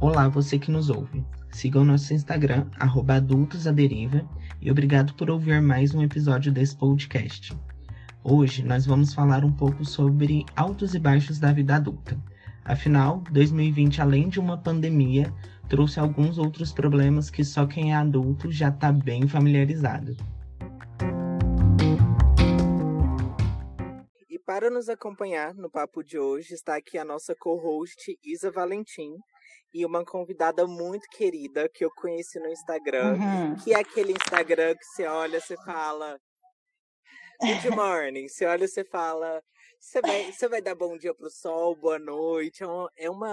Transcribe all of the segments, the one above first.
Olá, você que nos ouve. Siga o nosso Instagram, adultosaderiva, e obrigado por ouvir mais um episódio desse podcast. Hoje nós vamos falar um pouco sobre altos e baixos da vida adulta. Afinal, 2020, além de uma pandemia, trouxe alguns outros problemas que só quem é adulto já está bem familiarizado. E para nos acompanhar no papo de hoje está aqui a nossa co-host Isa Valentim e uma convidada muito querida que eu conheci no Instagram, uhum. que é aquele Instagram que você olha, você fala Good morning. Você olha, você fala você vai, você vai dar bom dia pro sol, boa noite. É uma, é uma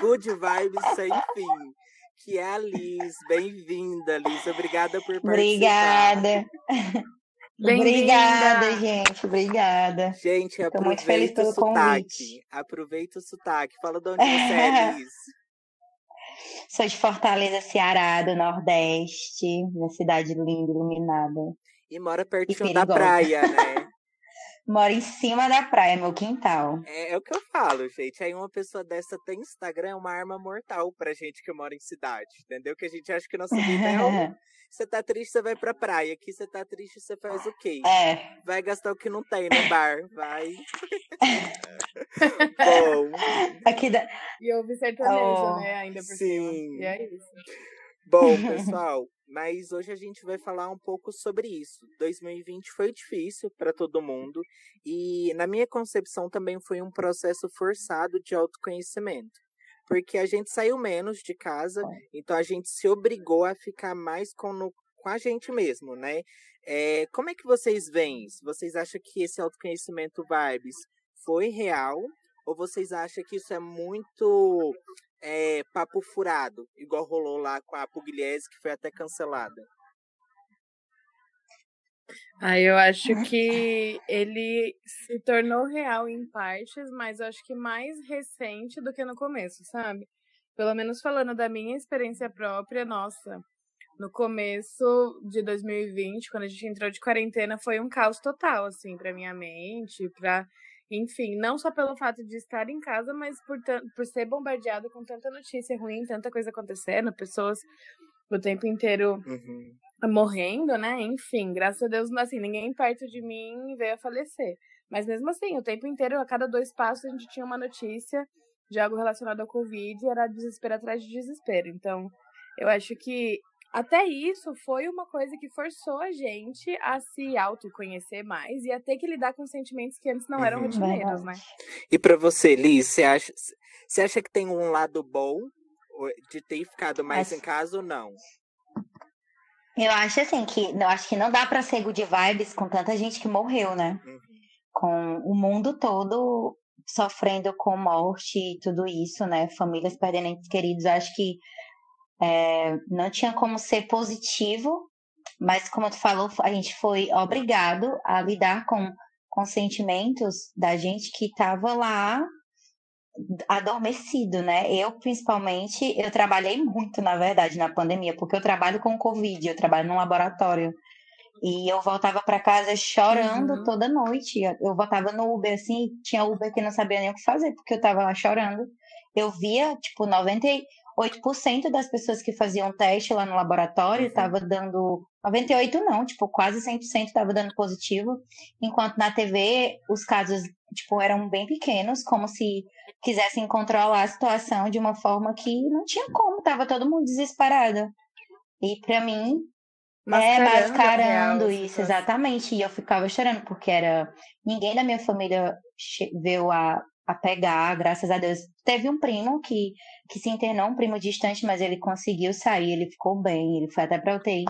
good vibes sem fim. Que é a Liz. Bem-vinda, Liz. Obrigada por participar. Obrigada. Obrigada, gente. Obrigada. Gente, aproveita muito feliz pelo o sotaque. Convite. Aproveita o sotaque. Fala de onde você é, Liz. Sou de Fortaleza, Ceará, do Nordeste, uma cidade linda, iluminada. E mora pertinho da praia, né? Moro em cima da praia, meu quintal. É, é, o que eu falo, gente. Aí uma pessoa dessa tem Instagram, é uma arma mortal pra gente que mora em cidade, entendeu? Que a gente acha que nossa vida é um... Você tá triste, você vai pra praia. Aqui você tá triste, você faz o quê? É. Vai gastar o que não tem no bar. Vai. Bom. Aqui da... E ouve sertanejo, oh, né? Ainda por sim. cima. E é isso. Bom, pessoal, mas hoje a gente vai falar um pouco sobre isso. 2020 foi difícil para todo mundo e, na minha concepção, também foi um processo forçado de autoconhecimento. Porque a gente saiu menos de casa, então a gente se obrigou a ficar mais com, no, com a gente mesmo, né? É, como é que vocês veem isso? Vocês acham que esse autoconhecimento vibes foi real? Ou vocês acham que isso é muito é, papo furado, igual rolou lá com a Pugliese, que foi até cancelada? Ah, eu acho que ele se tornou real em partes, mas eu acho que mais recente do que no começo, sabe? Pelo menos falando da minha experiência própria, nossa, no começo de 2020, quando a gente entrou de quarentena, foi um caos total, assim, pra minha mente, pra enfim, não só pelo fato de estar em casa, mas por, por ser bombardeado com tanta notícia ruim, tanta coisa acontecendo, pessoas o tempo inteiro uhum. morrendo, né? Enfim, graças a Deus, assim, ninguém perto de mim veio a falecer. Mas mesmo assim, o tempo inteiro, a cada dois passos, a gente tinha uma notícia de algo relacionado ao Covid e era desespero atrás de desespero. Então, eu acho que até isso foi uma coisa que forçou a gente a se autoconhecer mais e a ter que lidar com sentimentos que antes não eram uhum. rotineiros, né? E para você, Liz, você acha, você acha que tem um lado bom de ter ficado mais em casa ou não? Eu acho assim que eu acho que não dá para ser good vibes com tanta gente que morreu, né? Uhum. Com o mundo todo sofrendo com morte e tudo isso, né? Famílias perdendo entes queridos. Eu acho que é, não tinha como ser positivo, mas como tu falou, a gente foi obrigado a lidar com, com sentimentos da gente que estava lá adormecido, né? Eu, principalmente, eu trabalhei muito, na verdade, na pandemia, porque eu trabalho com Covid, eu trabalho num laboratório. E eu voltava para casa chorando uhum. toda noite. Eu voltava no Uber, assim, tinha Uber que não sabia nem o que fazer, porque eu tava lá chorando. Eu via, tipo, 90, 8% das pessoas que faziam teste lá no laboratório estava uhum. dando 98 não, tipo, quase 100% estava dando positivo, enquanto na TV os casos, tipo, eram bem pequenos, como se quisessem controlar a situação de uma forma que não tinha como, tava todo mundo desesperado. E para mim, mascarando é mascarando isso, exatamente, e eu ficava chorando porque era ninguém da minha família veio a a pegar, graças a Deus. Teve um primo que, que se internou, um primo distante, mas ele conseguiu sair, ele ficou bem, ele foi até pra UTI.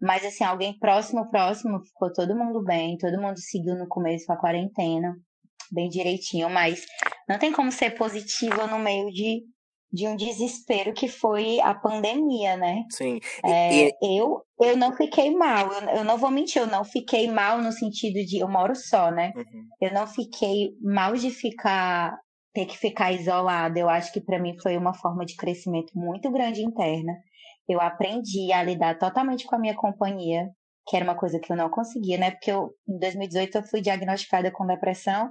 Mas, assim, alguém próximo, próximo, ficou todo mundo bem, todo mundo seguiu no começo a quarentena, bem direitinho, mas não tem como ser positiva no meio de, de um desespero que foi a pandemia, né? Sim. É, e... Eu, eu não fiquei mal, eu, eu, não vou mentir, eu não fiquei mal no sentido de eu moro só, né? Uhum. Eu não fiquei mal de ficar ter que ficar isolada. Eu acho que para mim foi uma forma de crescimento muito grande interna. Eu aprendi a lidar totalmente com a minha companhia, que era uma coisa que eu não conseguia, né? Porque eu, em 2018 eu fui diagnosticada com depressão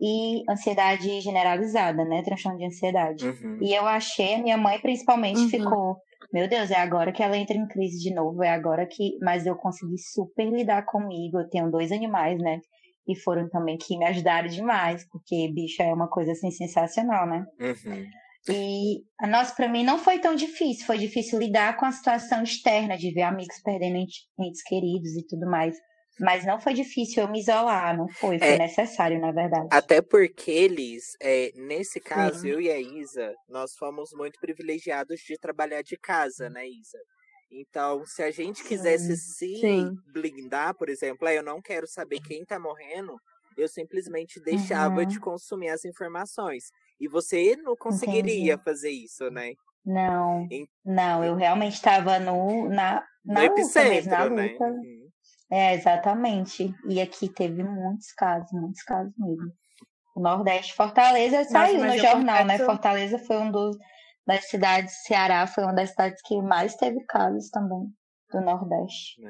e ansiedade generalizada, né? Transtorno de ansiedade. Uhum. E eu achei, a minha mãe principalmente uhum. ficou, meu Deus, é agora que ela entra em crise de novo, é agora que. Mas eu consegui super lidar comigo. Eu tenho dois animais, né? E foram também que me ajudaram demais, porque bicho é uma coisa assim sensacional, né? Uhum. E, nossa, para mim não foi tão difícil. Foi difícil lidar com a situação externa, de ver amigos perdendo entes queridos e tudo mais. Mas não foi difícil eu me isolar, não foi. Foi é, necessário, na verdade. Até porque eles, é, nesse caso, Sim. eu e a Isa, nós fomos muito privilegiados de trabalhar de casa, né, Isa? Então, se a gente quisesse Sim. se Sim. blindar, por exemplo, ah, eu não quero saber quem tá morrendo, eu simplesmente deixava uhum. de consumir as informações. E você não conseguiria Entendi. fazer isso, né? Não, em... não, eu realmente estava no, na, na no luta mesmo, na né? luta. Né? Uhum. É, exatamente. E aqui teve muitos casos, muitos casos mesmo. O Nordeste, Fortaleza saiu no jornal, né? Fortaleza foi um dos das cidades, Ceará foi uma das cidades que mais teve casos também do Nordeste.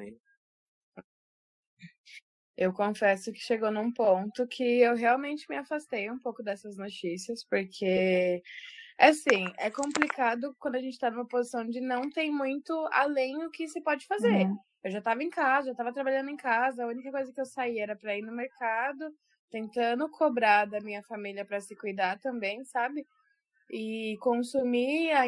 Eu confesso que chegou num ponto que eu realmente me afastei um pouco dessas notícias, porque, assim, é complicado quando a gente tá numa posição de não tem muito além o que se pode fazer. Uhum. Eu já tava em casa, já tava trabalhando em casa, a única coisa que eu saía era pra ir no mercado, tentando cobrar da minha família para se cuidar também, sabe? E consumir a,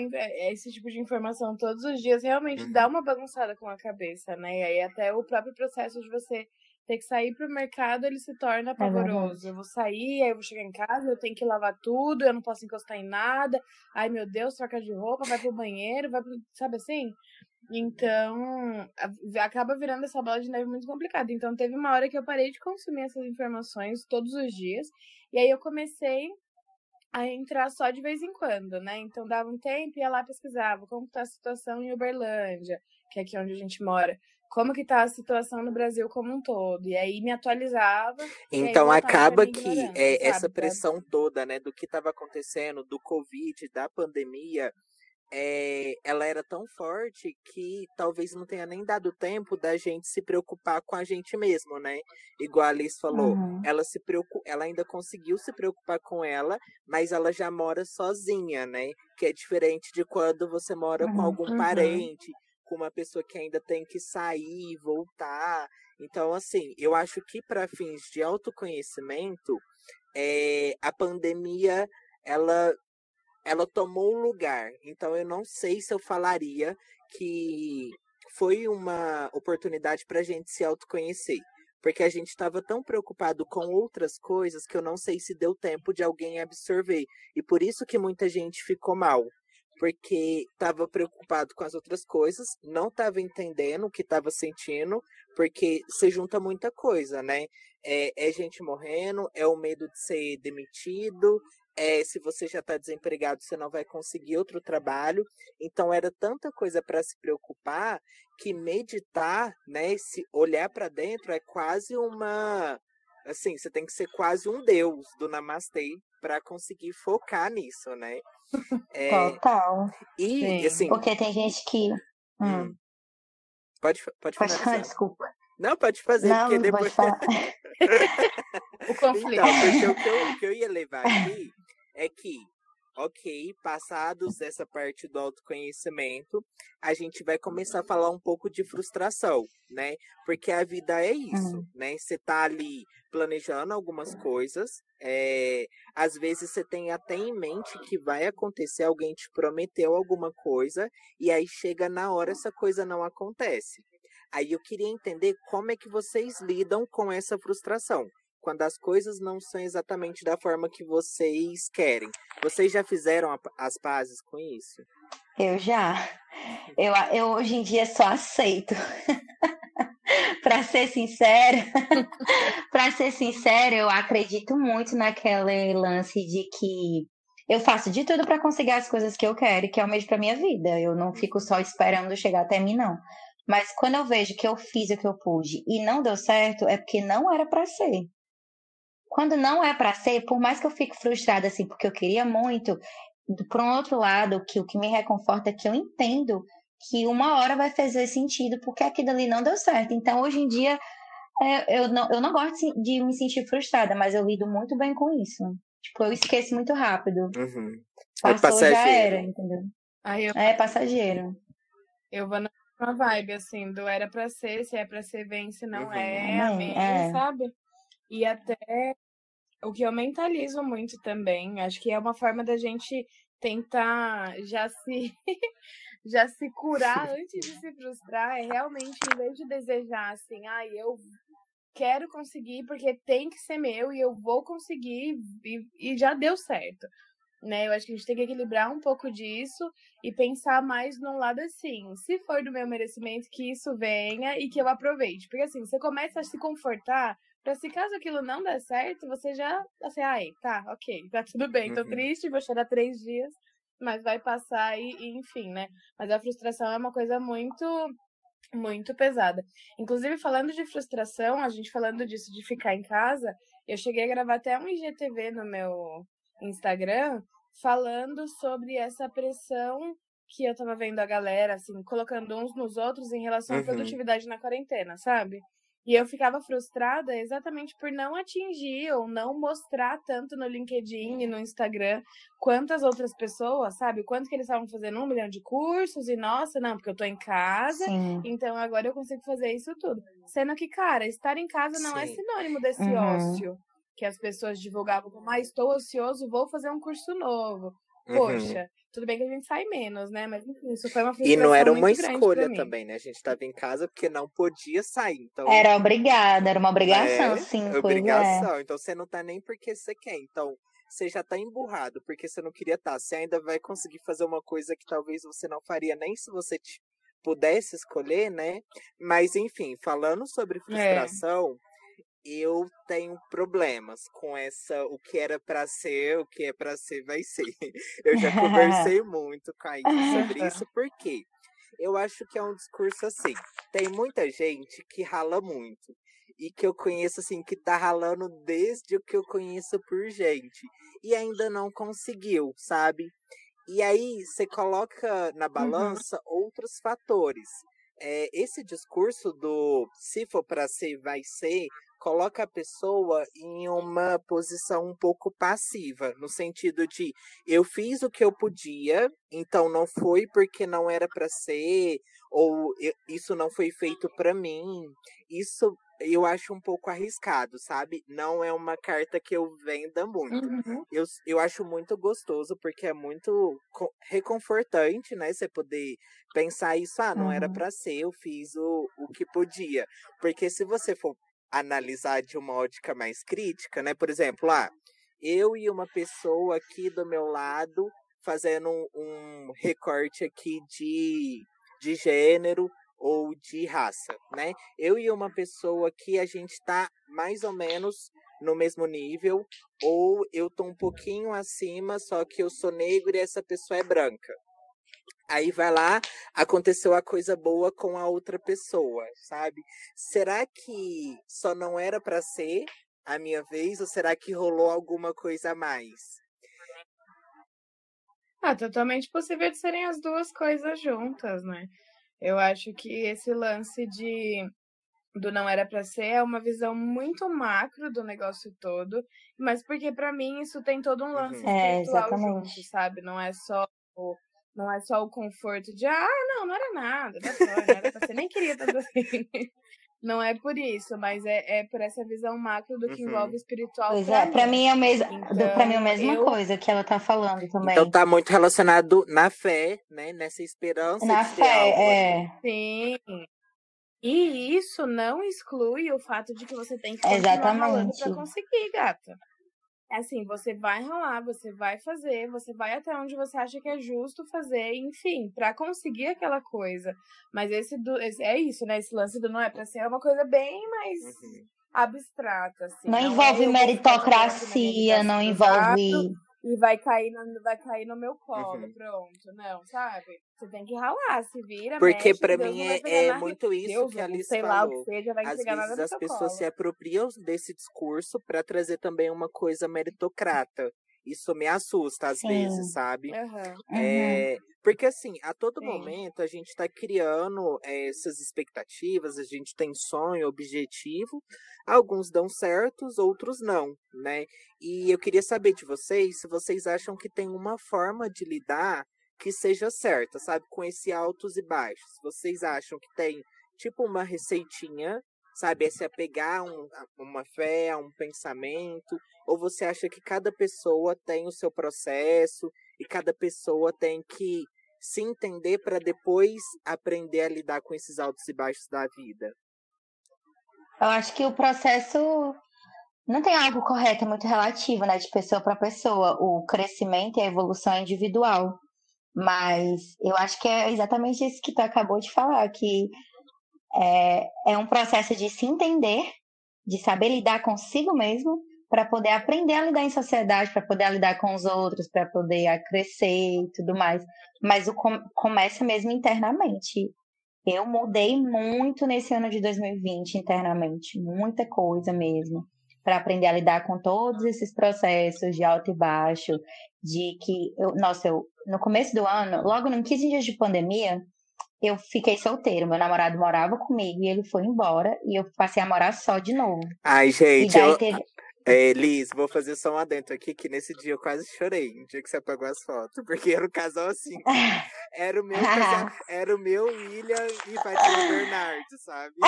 esse tipo de informação todos os dias realmente dá uhum. uma bagunçada com a cabeça, né? E aí até o próprio processo de você ter que sair pro mercado, ele se torna é pavoroso. É eu vou sair, aí eu vou chegar em casa, eu tenho que lavar tudo, eu não posso encostar em nada. Ai, meu Deus, troca de roupa, vai pro banheiro, vai pro... Sabe assim? Então, acaba virando essa bola de neve muito complicada. Então, teve uma hora que eu parei de consumir essas informações todos os dias. E aí eu comecei a entrar só de vez em quando, né? Então, dava um tempo, ia lá pesquisava como está a situação em Uberlândia, que é aqui onde a gente mora como que tá a situação no Brasil como um todo. E aí me atualizava. Então acaba que é, essa pressão toda, né, do que estava acontecendo, do Covid, da pandemia, é, ela era tão forte que talvez não tenha nem dado tempo da gente se preocupar com a gente mesmo, né? Igual a Alice falou, uhum. ela se preocup... ela ainda conseguiu se preocupar com ela, mas ela já mora sozinha, né? Que é diferente de quando você mora uhum. com algum uhum. parente, com uma pessoa que ainda tem que sair, voltar. Então, assim, eu acho que para fins de autoconhecimento, é, a pandemia ela ela tomou um lugar. Então, eu não sei se eu falaria que foi uma oportunidade para a gente se autoconhecer. Porque a gente estava tão preocupado com outras coisas que eu não sei se deu tempo de alguém absorver. E por isso que muita gente ficou mal porque estava preocupado com as outras coisas, não estava entendendo o que estava sentindo, porque se junta muita coisa, né? É, é, gente morrendo, é o medo de ser demitido, é se você já está desempregado, você não vai conseguir outro trabalho. Então era tanta coisa para se preocupar que meditar, né, se olhar para dentro é quase uma assim, você tem que ser quase um deus do namastê para conseguir focar nisso, né? É, Total. E, Sim. assim. Porque tem gente que. Hum. hum. Pode, pode, pode falar. desculpa. Não, pode fazer, não, porque depois. o conflito. Então, porque o que, eu, o que eu ia levar aqui é que ok, passados essa parte do autoconhecimento, a gente vai começar a falar um pouco de frustração, né? Porque a vida é isso, uhum. né? Você tá ali planejando algumas coisas, é, às vezes você tem até em mente que vai acontecer, alguém te prometeu alguma coisa, e aí chega na hora essa coisa não acontece. Aí eu queria entender como é que vocês lidam com essa frustração quando as coisas não são exatamente da forma que vocês querem. Vocês já fizeram as pazes com isso? Eu já. Eu, eu hoje em dia só aceito. para ser sincera, para ser sincera, eu acredito muito naquele lance de que eu faço de tudo para conseguir as coisas que eu quero e que é o mesmo para minha vida. Eu não fico só esperando chegar até mim não. Mas quando eu vejo que eu fiz o que eu pude e não deu certo, é porque não era para ser. Quando não é para ser, por mais que eu fique frustrada assim, porque eu queria muito, por um outro lado, que o que me reconforta é que eu entendo que uma hora vai fazer sentido porque aquilo ali não deu certo. Então, hoje em dia, É, eu, não, eu não gosto de me sentir frustrada, mas eu lido muito bem com isso. Tipo, eu esqueço muito rápido. Uhum. É Passou, é já era, entendeu? Aí eu... É passageiro. Eu vou na vibe, assim, do era pra ser, se é pra ser, vem, se não uhum. é, amém, é. sabe? E até o que eu mentalizo muito também, acho que é uma forma da gente tentar já se já se curar antes de se frustrar, é realmente em vez de desejar assim, ai, ah, eu quero conseguir porque tem que ser meu e eu vou conseguir e, e já deu certo. Né? Eu acho que a gente tem que equilibrar um pouco disso e pensar mais num lado assim, se for do meu merecimento, que isso venha e que eu aproveite. Porque assim, você começa a se confortar Pra se caso aquilo não der certo, você já, assim, ai, tá, ok, tá tudo bem, tô uhum. triste, vou chorar três dias, mas vai passar e, e, enfim, né? Mas a frustração é uma coisa muito, muito pesada. Inclusive, falando de frustração, a gente falando disso de ficar em casa, eu cheguei a gravar até um IGTV no meu Instagram falando sobre essa pressão que eu tava vendo a galera, assim, colocando uns nos outros em relação uhum. à produtividade na quarentena, sabe? E eu ficava frustrada exatamente por não atingir ou não mostrar tanto no LinkedIn e no Instagram quantas outras pessoas, sabe? Quanto que eles estavam fazendo um milhão de cursos e nossa, não, porque eu tô em casa, Sim. então agora eu consigo fazer isso tudo. Sendo que, cara, estar em casa não é Sim. é sinônimo desse uhum. ócio que as pessoas divulgavam como, ah, estou ocioso, vou fazer um curso novo. Uhum. Poxa, uhum. tudo bem que a gente sai menos, né? Mas enfim, isso foi uma E não era uma escolha também, né? A gente estava em casa porque não podia sair. Então... Era obrigada, era uma obrigação, é, sim. É. Obrigação. É. Então você não tá nem porque você quer. Então você já tá emburrado porque você não queria estar. Tá. Você ainda vai conseguir fazer uma coisa que talvez você não faria nem se você pudesse escolher, né? Mas enfim, falando sobre é. frustração. É eu tenho problemas com essa o que era para ser, o que é para ser vai ser. Eu já conversei muito com a Isa sobre isso porque eu acho que é um discurso assim. Tem muita gente que rala muito e que eu conheço assim que tá ralando desde o que eu conheço por gente e ainda não conseguiu, sabe? E aí você coloca na uhum. balança uhum. outros fatores. É, esse discurso do se for para ser, vai ser, coloca a pessoa em uma posição um pouco passiva, no sentido de eu fiz o que eu podia, então não foi porque não era para ser, ou isso não foi feito para mim. Isso eu acho um pouco arriscado, sabe? Não é uma carta que eu venda muito. Uhum. Eu, eu acho muito gostoso, porque é muito reconfortante, né? Você poder pensar isso, ah, não uhum. era para ser, eu fiz o, o que podia. Porque se você for analisar de uma ótica mais crítica, né? Por exemplo, ah, eu e uma pessoa aqui do meu lado fazendo um, um recorte aqui de, de gênero ou de raça, né? Eu e uma pessoa aqui a gente tá mais ou menos no mesmo nível, ou eu tô um pouquinho acima, só que eu sou negro e essa pessoa é branca. Aí vai lá, aconteceu a coisa boa com a outra pessoa, sabe? Será que só não era para ser a minha vez ou será que rolou alguma coisa a mais? Ah, totalmente possível de serem as duas coisas juntas, né? Eu acho que esse lance de do não era para ser é uma visão muito macro do negócio todo, mas porque para mim isso tem todo um lance uhum. espiritual é, junto, sabe? Não é só o não é só o conforto de, ah, não, não era nada, não era pra ser, nem queria estar assim. Não é por isso, mas é, é por essa visão macro do que uhum. envolve espiritual. Pois pra é, mim. pra mim é o mesmo, então, pra mim é a mesma eu... coisa que ela tá falando também. Então tá muito relacionado na fé, né? Nessa esperança. Na fé, é. Sim. E isso não exclui o fato de que você tem que continuar Exatamente. pra conseguir, gata. Assim, você vai ralar, você vai fazer, você vai até onde você acha que é justo fazer, enfim, para conseguir aquela coisa. Mas esse, do, esse é isso, né? Esse lance do não é pra ser é uma coisa bem mais uhum. abstrata, assim. Não, não é envolve é meritocracia, não envolve e vai cair no, vai cair no meu colo, uhum. pronto. Não, sabe? Você tem que ralar, se vira. Porque mexe, para mim é, é muito isso Deus, que a Alice sei falou. Lá, o que seja, vai Às vezes as pessoas colo. se apropriam desse discurso para trazer também uma coisa meritocrata. Isso me assusta às Sim. vezes, sabe? Uhum. É, porque assim, a todo Sim. momento a gente está criando eh, essas expectativas, a gente tem sonho, objetivo, alguns dão certos, outros não, né? E eu queria saber de vocês se vocês acham que tem uma forma de lidar que seja certa, sabe? Com esse altos e baixos. Vocês acham que tem tipo uma receitinha, sabe? É se apegar a um, a uma fé, a um pensamento, ou você acha que cada pessoa tem o seu processo e cada pessoa tem que se entender para depois aprender a lidar com esses altos e baixos da vida? Eu acho que o processo não tem algo correto, é muito relativo, né? De pessoa para pessoa. O crescimento e a evolução é individual. Mas eu acho que é exatamente isso que tu acabou de falar, que é, é um processo de se entender, de saber lidar consigo mesmo, para poder aprender a lidar em sociedade, para poder lidar com os outros, para poder crescer e tudo mais. Mas o com, começa mesmo internamente. Eu mudei muito nesse ano de 2020 internamente, muita coisa mesmo, para aprender a lidar com todos esses processos de alto e baixo, de que eu, nossa, eu no começo do ano, logo em 15 dias de pandemia, eu fiquei solteiro. Meu namorado morava comigo e ele foi embora e eu passei a morar só de novo. Ai, gente, eu, teve. é, Liz, vou fazer só um adentro aqui, que nesse dia eu quase chorei, no dia que você apagou as fotos, porque era um casal assim, era o meu casal, era o meu William e Fátima Bernardo, sabe?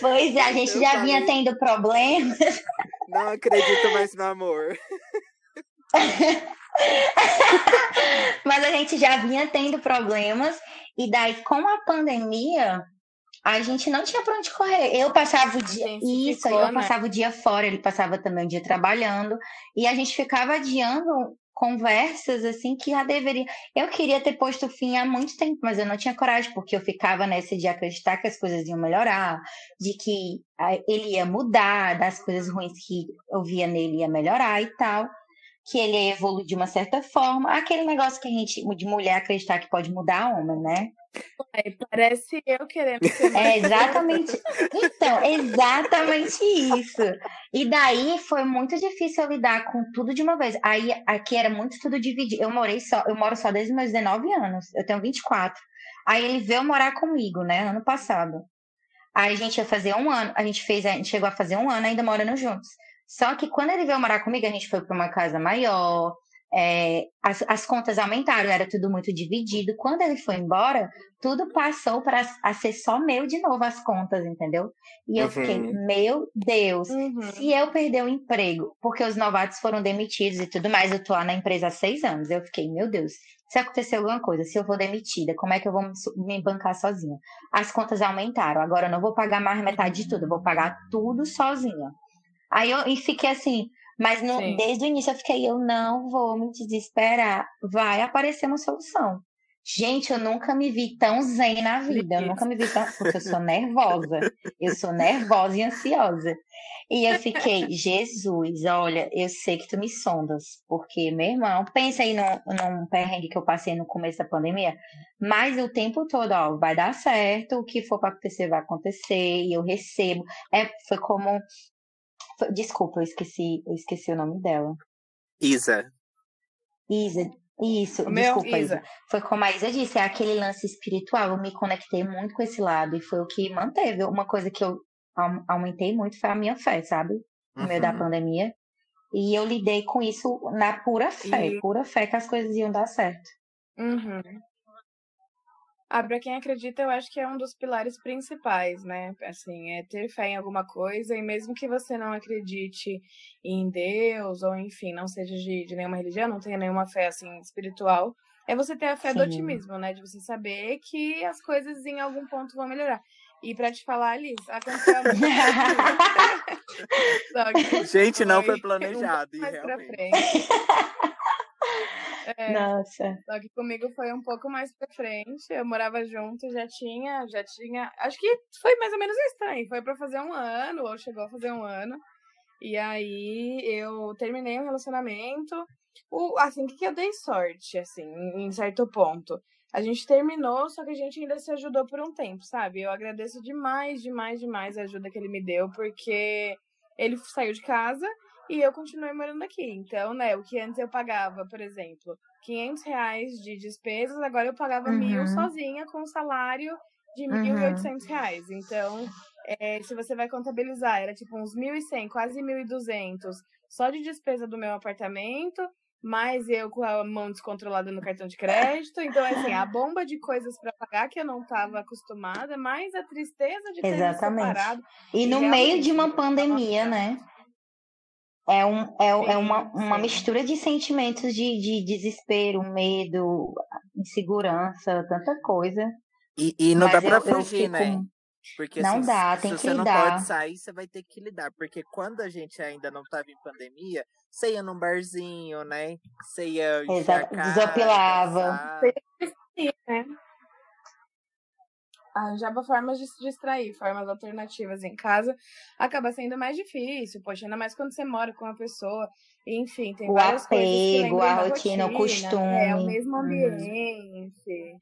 Pois é, a gente Eu já vinha falei- tendo problemas. Não acredito mais no amor. Mas a gente já vinha tendo problemas, e daí com a pandemia, a gente não tinha pra onde correr. Eu passava o dia. Isso, eu né? passava o dia fora, ele passava também o dia trabalhando, e a gente ficava adiando conversas assim que já deveria. Eu queria ter posto fim há muito tempo, mas eu não tinha coragem, porque eu ficava nessa de acreditar que as coisas iam melhorar, de que ah, ele ia mudar, das coisas ruins que eu via nele ia melhorar e tal que ele ia evoluir de uma certa forma. Aquele negócio que a gente, de mulher acreditar que pode mudar homem, né? Aí parece eu querendo ser É exatamente. Então, exatamente isso. E daí foi muito difícil eu lidar com tudo de uma vez. Aí aqui era muito tudo dividido. Eu morei só, eu moro só desde meus 19 anos. Eu tenho 24. Aí ele veio morar comigo, né, ano passado. Aí a gente ia fazer um ano, a gente fez, a gente chegou a fazer um ano ainda morando juntos. Só que quando ele veio morar comigo, a gente foi para uma casa maior, é, as, as contas aumentaram, era tudo muito dividido. Quando ele foi embora, tudo passou para a ser só meu de novo as contas, entendeu? E eu Uhum. fiquei, meu Deus, Uhum. se eu perder o emprego, porque os novatos foram demitidos e tudo mais, eu tô lá na empresa há seis anos. Eu fiquei, meu Deus, se acontecer alguma coisa, se eu for demitida, como é que eu vou me bancar sozinha? As contas aumentaram, agora eu não vou pagar mais metade de tudo, eu vou pagar tudo sozinha. Aí eu e fiquei assim, mas desde o início eu fiquei, eu não vou me desesperar, vai aparecer uma solução. Gente, eu nunca me vi tão zen na vida, eu nunca me vi tão, porque eu sou nervosa, eu sou nervosa e ansiosa. E eu fiquei, Jesus, olha, eu sei que tu me sondas, porque, meu irmão, pensa aí num, num perrengue que eu passei no começo da pandemia, mas o tempo todo, ó, vai dar certo, o que for pra acontecer, vai acontecer, e eu recebo. É, foi como. Desculpa, eu esqueci, eu esqueci o nome dela. Isa. Isa, isso, meu, desculpa, Isa. Isa. Foi como a Isa disse, é aquele lance espiritual. Eu me conectei muito com esse lado e foi o que manteve. Uma coisa que eu au- aumentei muito foi a minha fé, sabe? No meio da Uhum. pandemia. E eu lidei com isso na pura fé, E- pura fé que as coisas iam dar certo. Uhum. Ah, pra quem acredita, eu acho que é um dos pilares principais, né? Assim, é ter fé em alguma coisa, e mesmo que você não acredite em Deus, ou enfim, não seja de, de nenhuma religião, não tenha nenhuma fé assim espiritual, é você ter a fé do Sim. otimismo, né? De você saber que as coisas em algum ponto vão melhorar. E pra te falar, Alice, aconteceu Gente, não foi planejado. um e realmente. É, Nossa. só que comigo foi um pouco mais pra frente. Eu morava junto, já tinha, já tinha. Acho que foi mais ou menos isso também. Foi pra fazer um ano, ou chegou a fazer um ano. E aí eu terminei um relacionamento. O, assim, o que, que eu dei sorte, assim, em certo ponto. A gente terminou, só que a gente ainda se ajudou por um tempo, sabe? Eu agradeço demais, demais, demais a ajuda que ele me deu, porque ele saiu de casa e eu continuei morando aqui. Então, né, o que antes eu pagava, por exemplo, 500 reais de despesas, agora eu pagava uhum. mil sozinha com um salário de 1.800 uhum. reais. Então, é, se você vai contabilizar, era tipo uns 1.100, quase 1.200 só de despesa do meu apartamento, mais eu com a mão descontrolada no cartão de crédito. Então, assim, a bomba de coisas para pagar que eu não estava acostumada, mais a tristeza de ter Exatamente. separado. E no meio de uma pandemia, né? É, um, é, sim, é uma, uma mistura de sentimentos de, de desespero, medo, insegurança, tanta coisa. E, e não Mas dá pra eu, fugir, eu né? Porque não se, dá, tem se que você lidar. não pode sair, você vai ter que lidar. Porque quando a gente ainda não estava em pandemia, você ia num barzinho, né? Você ia Exato, desopilava. Né? Arranjava formas de se distrair, formas alternativas em casa. Acaba sendo mais difícil, poxa, ainda mais quando você mora com uma pessoa. Enfim, tem o várias apego, a rotina, rotina, o costume. É, o mesmo uhum. ambiente. Uhum.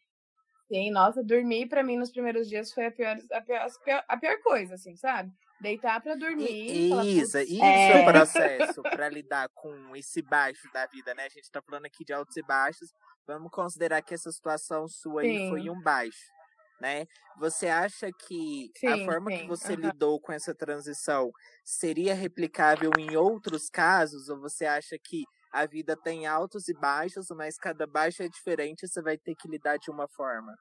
Sim, nossa, dormir para mim nos primeiros dias foi a pior, a pior, a pior coisa, assim, sabe? Deitar para dormir. Isa, isso é o processo para lidar com esse baixo da vida, né? A gente tá falando aqui de altos e baixos. Vamos considerar que essa situação sua sim. aí foi um baixo, né? Você acha que sim, a forma sim. que você lidou com essa transição seria replicável em outros casos? Ou você acha que a vida tem altos e baixos, mas cada baixo é diferente, você vai ter que lidar de uma forma.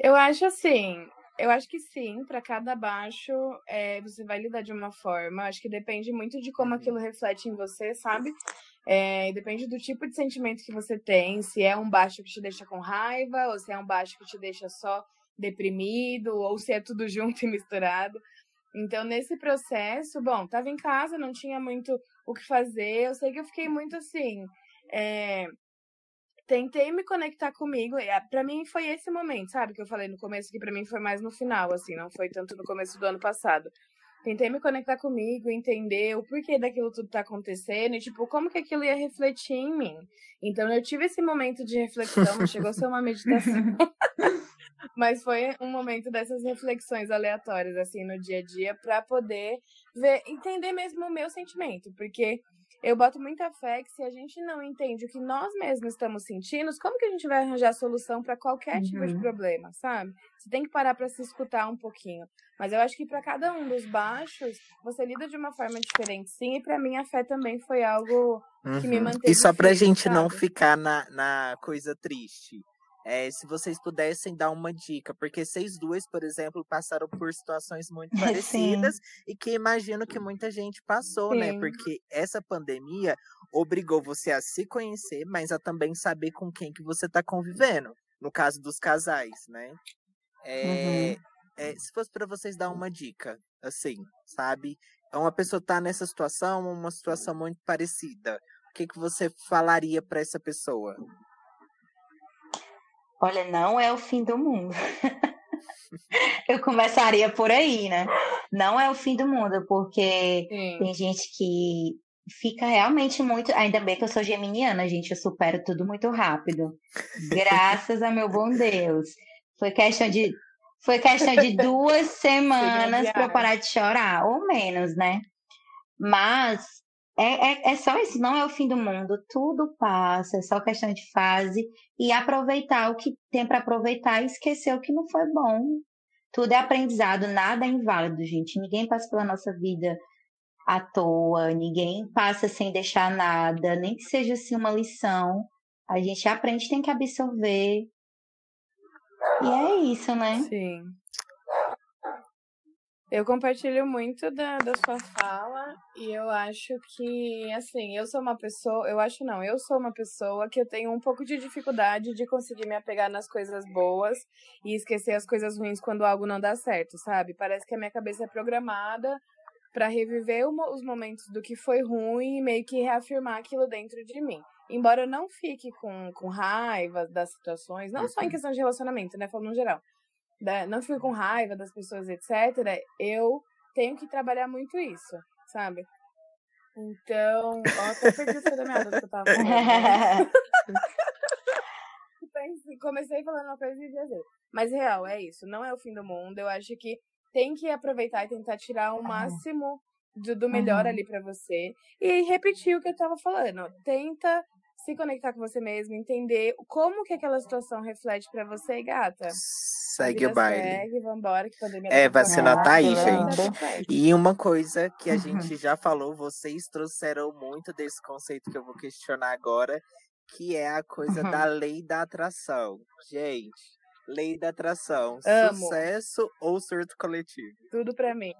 Eu acho assim, eu acho que sim, para cada baixo é, você vai lidar de uma forma. Acho que depende muito de como uhum. aquilo reflete em você, sabe? É, depende do tipo de sentimento que você tem, se é um baixo que te deixa com raiva, ou se é um baixo que te deixa só deprimido, ou se é tudo junto e misturado. Então, nesse processo, bom, tava em casa, não tinha muito o que fazer. Eu sei que eu fiquei muito assim. É... Tentei me conectar comigo. Para mim foi esse momento, sabe? Que eu falei no começo, que para mim foi mais no final, assim, não foi tanto no começo do ano passado. Tentei me conectar comigo, entender o porquê daquilo tudo tá acontecendo e, tipo, como que aquilo ia refletir em mim. Então, eu tive esse momento de reflexão, chegou a ser uma meditação. Mas foi um momento dessas reflexões aleatórias, assim, no dia a dia, para poder ver, entender mesmo o meu sentimento. Porque eu boto muita fé que se a gente não entende o que nós mesmos estamos sentindo, como que a gente vai arranjar solução para qualquer uhum. tipo de uhum. problema, sabe? Você tem que parar para se escutar um pouquinho. Mas eu acho que para cada um dos baixos, você lida de uma forma diferente, sim. E para mim a fé também foi algo que me manteve. E só pra gente sabe? não ficar na, na coisa triste. É, se vocês pudessem dar uma dica, porque vocês duas, por exemplo, passaram por situações muito parecidas Sim. e que imagino que muita gente passou, né? Sim. né? Porque essa pandemia obrigou você a se conhecer, mas a também saber com quem que você está convivendo. No caso dos casais, né? É, uhum. É, se fosse para vocês dar uma dica, assim, sabe? Uma pessoa tá nessa situação, uma situação muito parecida. O que, que você falaria para essa pessoa? Olha, não é o fim do mundo. eu começaria por aí, né? Não é o fim do mundo, porque Sim. tem gente que fica realmente muito. Ainda bem que eu sou geminiana, gente, eu supero tudo muito rápido. Graças a meu bom Deus. Foi questão de. Foi questão de duas semanas para eu parar de chorar, ou menos, né? Mas é, é, é só isso, não é o fim do mundo, tudo passa, é só questão de fase e aproveitar o que tem para aproveitar e esquecer o que não foi bom. Tudo é aprendizado, nada é inválido, gente. Ninguém passa pela nossa vida à toa, ninguém passa sem deixar nada, nem que seja assim uma lição. A gente aprende, tem que absorver. E é isso, né? Sim. Eu compartilho muito da, da sua fala e eu acho que, assim, eu sou uma pessoa, eu acho não, eu sou uma pessoa que eu tenho um pouco de dificuldade de conseguir me apegar nas coisas boas e esquecer as coisas ruins quando algo não dá certo, sabe? Parece que a minha cabeça é programada para reviver os momentos do que foi ruim e meio que reafirmar aquilo dentro de mim. Embora eu não fique com, com raiva das situações, não só em uhum. questão de relacionamento, né, falando no geral da, não fico com raiva das pessoas, etc., eu tenho que trabalhar muito isso, sabe? Então, ó, até perdi o da minha que eu tava falando. Comecei falando uma coisa e viajei. Mas real, é isso. Não é o fim do mundo. Eu acho que tem que aproveitar e tentar tirar o máximo do, do melhor ali pra você. E repetir o que eu tava falando. Tenta se conectar com você mesmo, entender como que aquela situação reflete pra você, gata. Segue o baile. Segue, vambora, que pandemia É, vacina tá aí, tá gente. E uma coisa que a Uhum. gente já falou, vocês trouxeram muito desse conceito que eu vou questionar agora, que é a coisa Uhum. da lei da atração. Gente, lei da atração, Amo. sucesso ou surto coletivo? Tudo pra mim.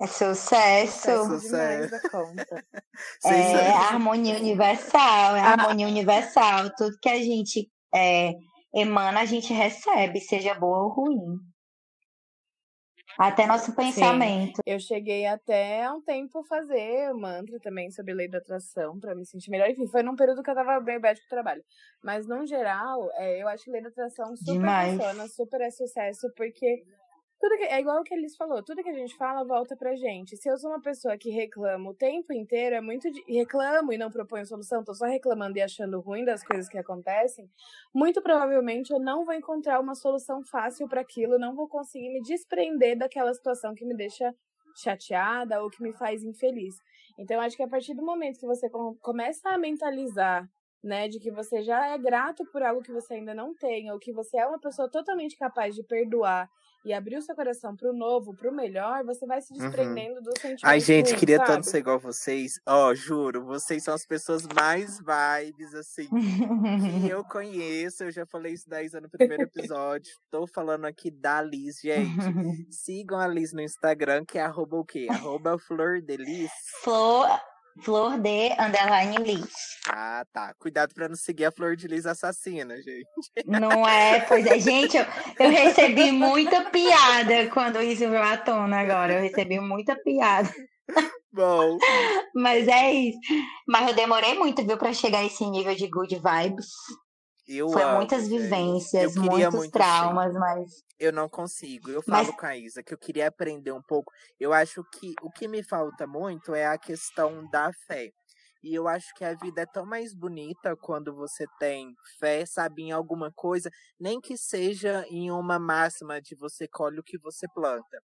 É sucesso. Sucesso Sucesso. demais da conta. Vocês É harmonia universal, é harmonia universal. Tudo que a gente é, emana, a gente recebe, seja boa ou ruim. Até nosso pensamento. Eu cheguei até há um tempo fazer mantra também sobre lei da atração pra me sentir melhor. Enfim, foi num período que eu tava bem bad com o trabalho. Mas, no geral, é, eu acho que lei da atração super Demais. funciona, super é sucesso, porque tudo que, é igual o que eles falou, tudo que a gente fala volta pra gente. Se eu sou uma pessoa que reclama o tempo inteiro, é muito de, reclamo e não proponho solução, tô só reclamando e achando ruim das coisas que acontecem, muito provavelmente eu não vou encontrar uma solução fácil para aquilo, não vou conseguir me desprender daquela situação que me deixa chateada ou que me faz infeliz. Então, acho que a partir do momento que você com- começa a mentalizar, né, de que você já é grato por algo que você ainda não tem, ou que você é uma pessoa totalmente capaz de perdoar e abrir o seu coração pro novo, pro melhor, você vai se desprendendo do sentimento. Uhum. Ai, gente, ruim, queria sabe? tanto ser igual vocês. Ó, juro, vocês são as pessoas mais vibes, assim, que eu conheço. Eu já falei isso da Isa no primeiro episódio. Tô falando aqui da Liz, gente. Sigam a Liz no Instagram, que é arroba o quê? Arroba Flor de Liz. Flor, flor de underline Liz. Ah, tá. Cuidado pra não seguir a Flor de Liz assassina, gente. Não é? Pois é, gente, eu, eu recebi muita piada quando isso veio à tona agora. Eu recebi muita piada. Bom, Mas é isso. Mas eu demorei muito, viu, pra chegar a esse nível de good vibes. Eu Foi amo, muitas vivências, muitos muito traumas, mas eu não consigo. Eu Mas- falo com a Isa que eu queria aprender um pouco. Eu acho que o que me falta muito é a questão da fé. E eu acho que a vida é tão mais bonita quando você tem fé, sabe, em alguma coisa, nem que seja em uma máxima de você colhe o que você planta.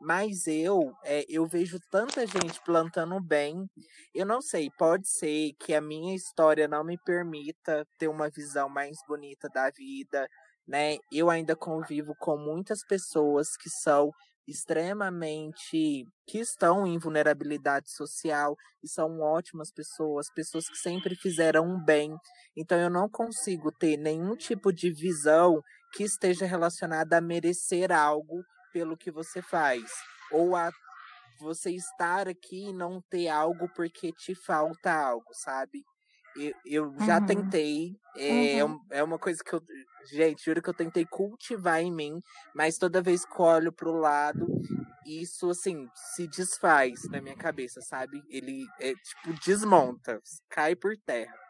Mas eu, é, eu vejo tanta gente plantando bem. Eu não sei, pode ser que a minha história não me permita ter uma visão mais bonita da vida, né? Eu ainda convivo com muitas pessoas que são extremamente que estão em vulnerabilidade social e são ótimas pessoas, pessoas que sempre fizeram um bem. Então eu não consigo ter nenhum tipo de visão que esteja relacionada a merecer algo pelo que você faz ou a você estar aqui e não ter algo porque te falta algo, sabe? Eu, eu já Uhum. tentei, é, Uhum. um- é uma coisa que eu, gente, juro que eu tentei cultivar em mim, mas toda vez que eu olho pro lado, isso, assim, se desfaz na minha cabeça, sabe? Ele, é, tipo, desmonta, cai por terra.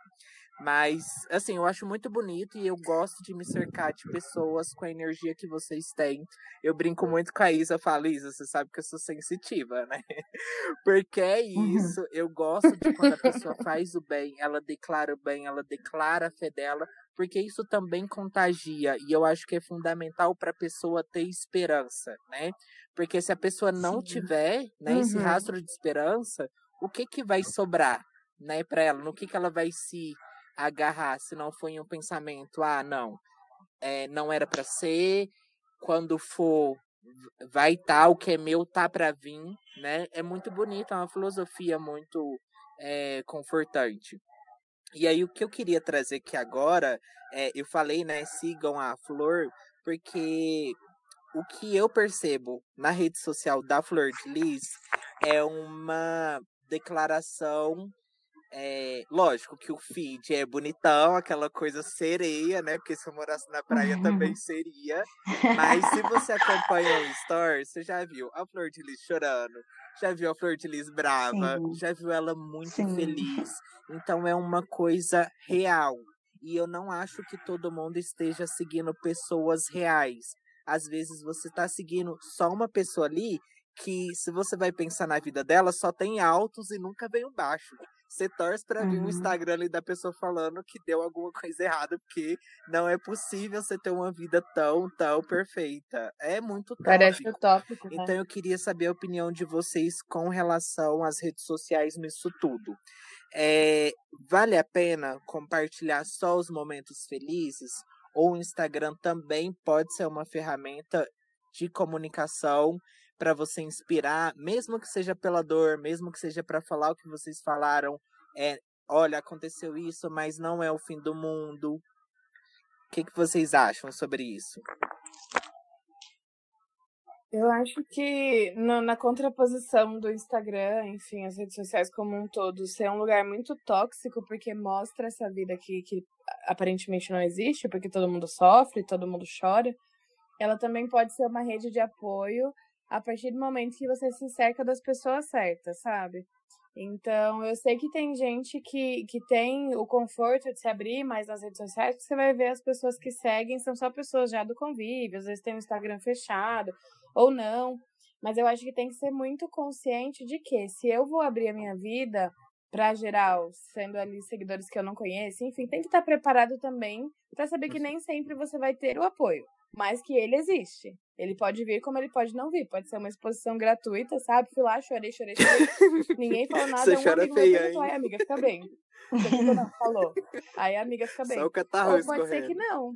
Mas, assim, eu acho muito bonito e eu gosto de me cercar de pessoas com a energia que vocês têm. Eu brinco muito com a Isa, eu falo, Isa, você sabe que eu sou sensitiva, né? Porque é Uhum. isso, eu gosto de quando a pessoa faz o bem, ela declara o bem, ela declara a fé dela, porque isso também contagia e eu acho que é fundamental para a pessoa ter esperança, né? Porque se a pessoa não Sim. tiver, né, esse Uhum. rastro de esperança, o que que vai sobrar, né, para ela? No que que ela vai se agarrar se não for em um pensamento, ah, não, é, não era para ser, quando for vai tá, o que é meu tá para vir, né? É muito bonito, é uma filosofia muito é, confortante. E aí o que eu queria trazer aqui agora, é, eu falei, né, sigam a Flor, porque o que eu percebo na rede social da Flor de Lis é uma declaração é, lógico que o feed é bonitão, aquela coisa sereia, né? Porque se eu morasse na praia também seria. Mas se você acompanha o Story, você já viu a Flor de Lis chorando, já viu a Flor de Lis brava, Sim. já viu ela muito Sim. feliz. Então é uma coisa real. E eu não acho que todo mundo esteja seguindo pessoas reais. Às vezes você tá seguindo só uma pessoa ali que, se você vai pensar na vida dela, só tem altos e nunca vem o baixo. Você torce pra uhum. vir um Instagram ali da pessoa falando que deu alguma coisa errada, porque não é possível você ter uma vida tão, tão perfeita. É muito tópico. Parece tópico. Né? Então eu queria saber a opinião de vocês com relação às redes sociais nisso tudo. É, vale a pena compartilhar só os momentos felizes? Ou o Instagram também pode ser uma ferramenta de comunicação para você inspirar, mesmo que seja pela dor, mesmo que seja para falar o que vocês falaram, é, olha, aconteceu isso, mas não é o fim do mundo. O que, que vocês acham sobre isso? Eu acho que no, na contraposição do Instagram, enfim, as redes sociais como um todo, ser um lugar muito tóxico, porque mostra essa vida que, que aparentemente não existe, porque todo mundo sofre, todo mundo chora, ela também pode ser uma rede de apoio a partir do momento que você se cerca das pessoas certas, sabe? Então, eu sei que tem gente que, que tem o conforto de se abrir mais nas redes sociais, você vai ver as pessoas que seguem são só pessoas já do convívio, às vezes tem o Instagram fechado, ou não. Mas eu acho que tem que ser muito consciente de que se eu vou abrir a minha vida para geral, sendo ali seguidores que eu não conheço, enfim, tem que estar preparado também para saber que nem sempre você vai ter o apoio, mas que ele existe. Ele pode vir como ele pode não vir. Pode ser uma exposição gratuita, sabe? Fui lá, chorei, chorei, chorei. Ninguém falou nada. Você um chora amigo perguntou, ai, amiga, fica bem. Você não falou. Aí a amiga fica bem. Só o Ou pode correndo. ser que não.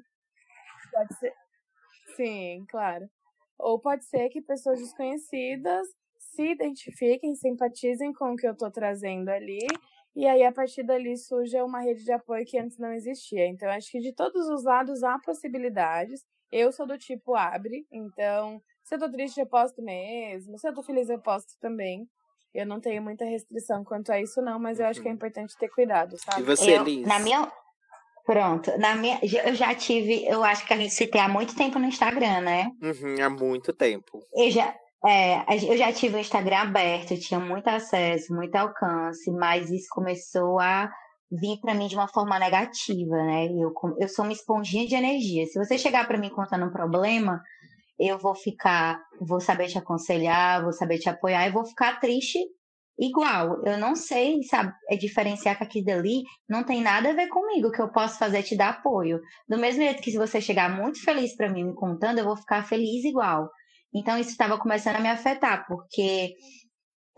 Pode ser. Sim, claro. Ou pode ser que pessoas desconhecidas se identifiquem, simpatizem com o que eu tô trazendo ali. E aí, a partir dali, surge uma rede de apoio que antes não existia. Então, acho que de todos os lados há possibilidades. Eu sou do tipo abre, então, se eu tô triste, eu posto mesmo. Se eu tô feliz, eu posto também. Eu não tenho muita restrição quanto a isso, não, mas eu acho que é uhum. importante ter cuidado, sabe? E você, eu, Liz? Na minha, Pronto. Na minha, eu já tive, eu acho que a gente se tem há muito tempo no Instagram, né? Uhum, há muito tempo. Eu já, é, eu já tive o Instagram aberto, tinha muito acesso, muito alcance, mas isso começou a vir para mim de uma forma negativa, né? Eu, eu sou uma esponjinha de energia. Se você chegar para mim contando um problema, eu vou ficar, vou saber te aconselhar, vou saber te apoiar e vou ficar triste igual. Eu não sei, sabe, é diferenciar que aquilo dali não tem nada a ver comigo. O que eu posso fazer é te dar apoio. Do mesmo jeito que se você chegar muito feliz para mim me contando, eu vou ficar feliz igual. Então isso estava começando a me afetar, porque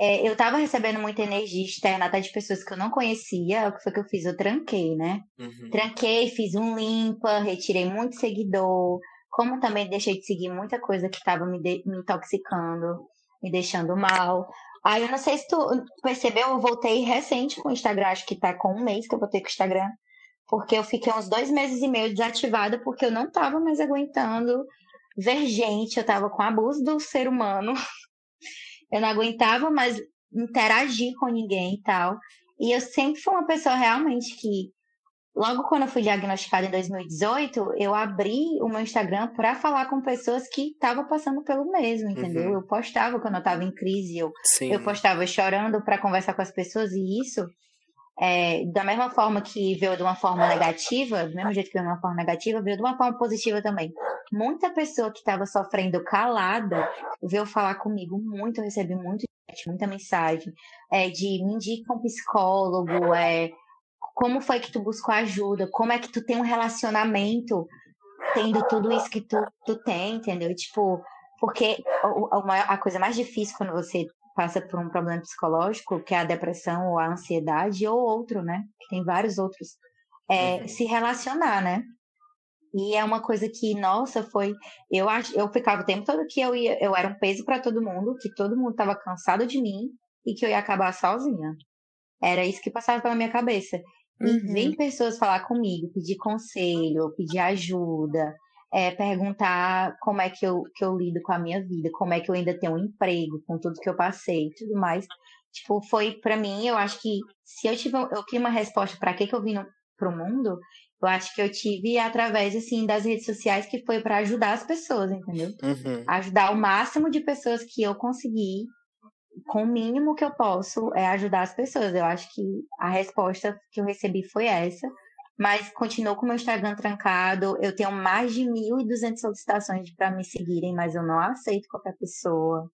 é, eu estava recebendo muita energia externa até de pessoas que eu não conhecia. O que foi que eu fiz? Eu tranquei, né? Uhum. Tranquei, fiz um limpa, retirei muito seguidor. Como também deixei de seguir muita coisa que estava me, me intoxicando, me deixando mal. Aí eu não sei se tu percebeu, eu voltei recente com o Instagram, acho que tá com um mês que eu voltei com o Instagram, porque eu fiquei uns dois meses e meio desativada porque eu não tava mais aguentando ver gente, eu tava com abuso do ser humano, eu não aguentava mais interagir com ninguém e tal. E eu sempre fui uma pessoa realmente que Logo quando eu fui diagnosticada em 2018, eu abri o meu Instagram para falar com pessoas que estavam passando pelo mesmo, entendeu? Uhum. Eu postava quando eu estava em crise, eu, eu postava chorando para conversar com as pessoas e isso, é, da mesma forma que veio de uma forma negativa, do mesmo jeito que veio de uma forma negativa, veio de uma forma positiva também. Muita pessoa que estava sofrendo calada veio falar comigo muito, eu recebi muito muita mensagem é, de me indica um psicólogo, é, como foi que tu buscou ajuda? Como é que tu tem um relacionamento tendo tudo isso que tu, tu tem, entendeu? Tipo, porque a, a coisa mais difícil quando você passa por um problema psicológico, que é a depressão ou a ansiedade, ou outro, né? Tem vários outros, é uhum. se relacionar, né? E é uma coisa que, nossa, foi. Eu acho, eu ficava o tempo todo que eu ia, eu era um peso para todo mundo, que todo mundo estava cansado de mim e que eu ia acabar sozinha. Era isso que passava pela minha cabeça. E uhum. vem pessoas falar comigo, pedir conselho, pedir ajuda, é, perguntar como é que eu, que eu lido com a minha vida, como é que eu ainda tenho um emprego com tudo que eu passei e tudo mais. Tipo, foi para mim, eu acho que se eu tive eu tive uma resposta para que que eu vim no, pro mundo, eu acho que eu tive através assim das redes sociais que foi para ajudar as pessoas, entendeu? Uhum. Ajudar o máximo de pessoas que eu consegui com o mínimo que eu posso é ajudar as pessoas. Eu acho que a resposta que eu recebi foi essa. Mas continuo com o meu Instagram trancado. Eu tenho mais de 1.200 solicitações para me seguirem, mas eu não aceito qualquer pessoa.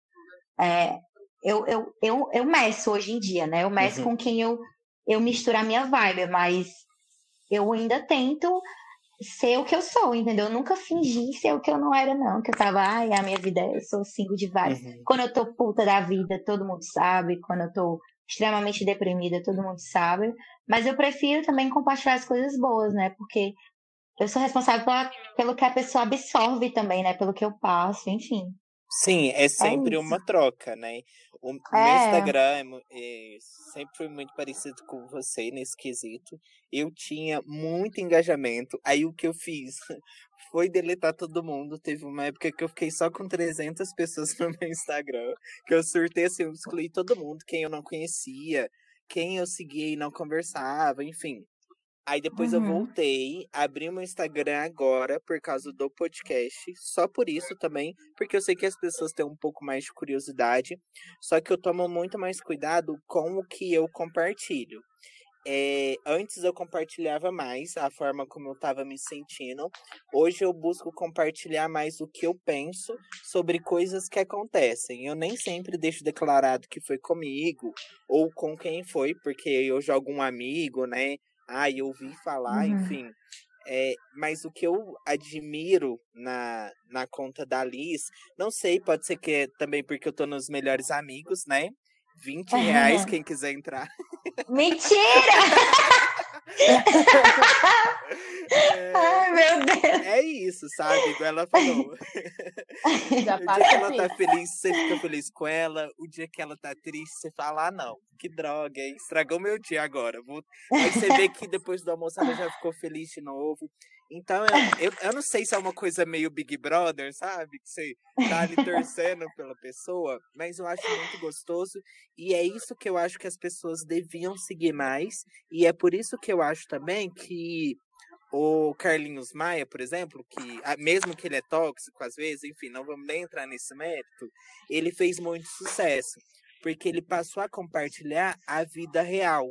É, eu, eu, eu, eu meço hoje em dia, né? Eu meço uhum. com quem eu, eu misturo a minha vibe, mas eu ainda tento ser o que eu sou, entendeu? Eu nunca fingi ser o que eu não era, não. Que eu tava, ai, a minha vida, eu sou single de vários. Uhum. Quando eu tô puta da vida, todo mundo sabe. Quando eu tô extremamente deprimida, todo mundo sabe. Mas eu prefiro também compartilhar as coisas boas, né? Porque eu sou responsável pela, pelo que a pessoa absorve também, né? Pelo que eu passo, enfim. Sim, é, é sempre é uma troca, né? O é. meu Instagram é, sempre foi muito parecido com você nesse quesito. Eu tinha muito engajamento. Aí o que eu fiz foi deletar todo mundo. Teve uma época que eu fiquei só com 300 pessoas no meu Instagram. Que eu surtei assim, eu excluí todo mundo, quem eu não conhecia, quem eu seguia e não conversava, enfim. Aí depois uhum. eu voltei, abri o meu Instagram agora por causa do podcast, só por isso também, porque eu sei que as pessoas têm um pouco mais de curiosidade, só que eu tomo muito mais cuidado com o que eu compartilho. É, antes eu compartilhava mais a forma como eu estava me sentindo. Hoje eu busco compartilhar mais o que eu penso sobre coisas que acontecem. Eu nem sempre deixo declarado que foi comigo ou com quem foi, porque eu jogo um amigo, né? ah, eu ouvi falar, uhum. enfim. É, mas o que eu admiro na, na conta da Liz, não sei, pode ser que é também porque eu tô nos melhores amigos, né? 20 reais, quem quiser entrar. Mentira! É, Ai, meu Deus. É isso, sabe? Igual ela falou. Já o dia que ela tá feliz, você fica feliz com ela. O dia que ela tá triste, você fala, ah, não, que droga, hein? Estragou meu dia agora. Vou... Aí você vê que depois do almoço ela já ficou feliz de novo. Então, eu, eu, eu, não sei se é uma coisa meio Big Brother, sabe? Que você tá ali torcendo pela pessoa, mas eu acho muito gostoso. E é isso que eu acho que as pessoas deviam seguir mais. E é por isso que eu acho também que o Carlinhos Maia, por exemplo, que mesmo que ele é tóxico às vezes, enfim, não vamos nem entrar nesse mérito, ele fez muito sucesso, porque ele passou a compartilhar a vida real.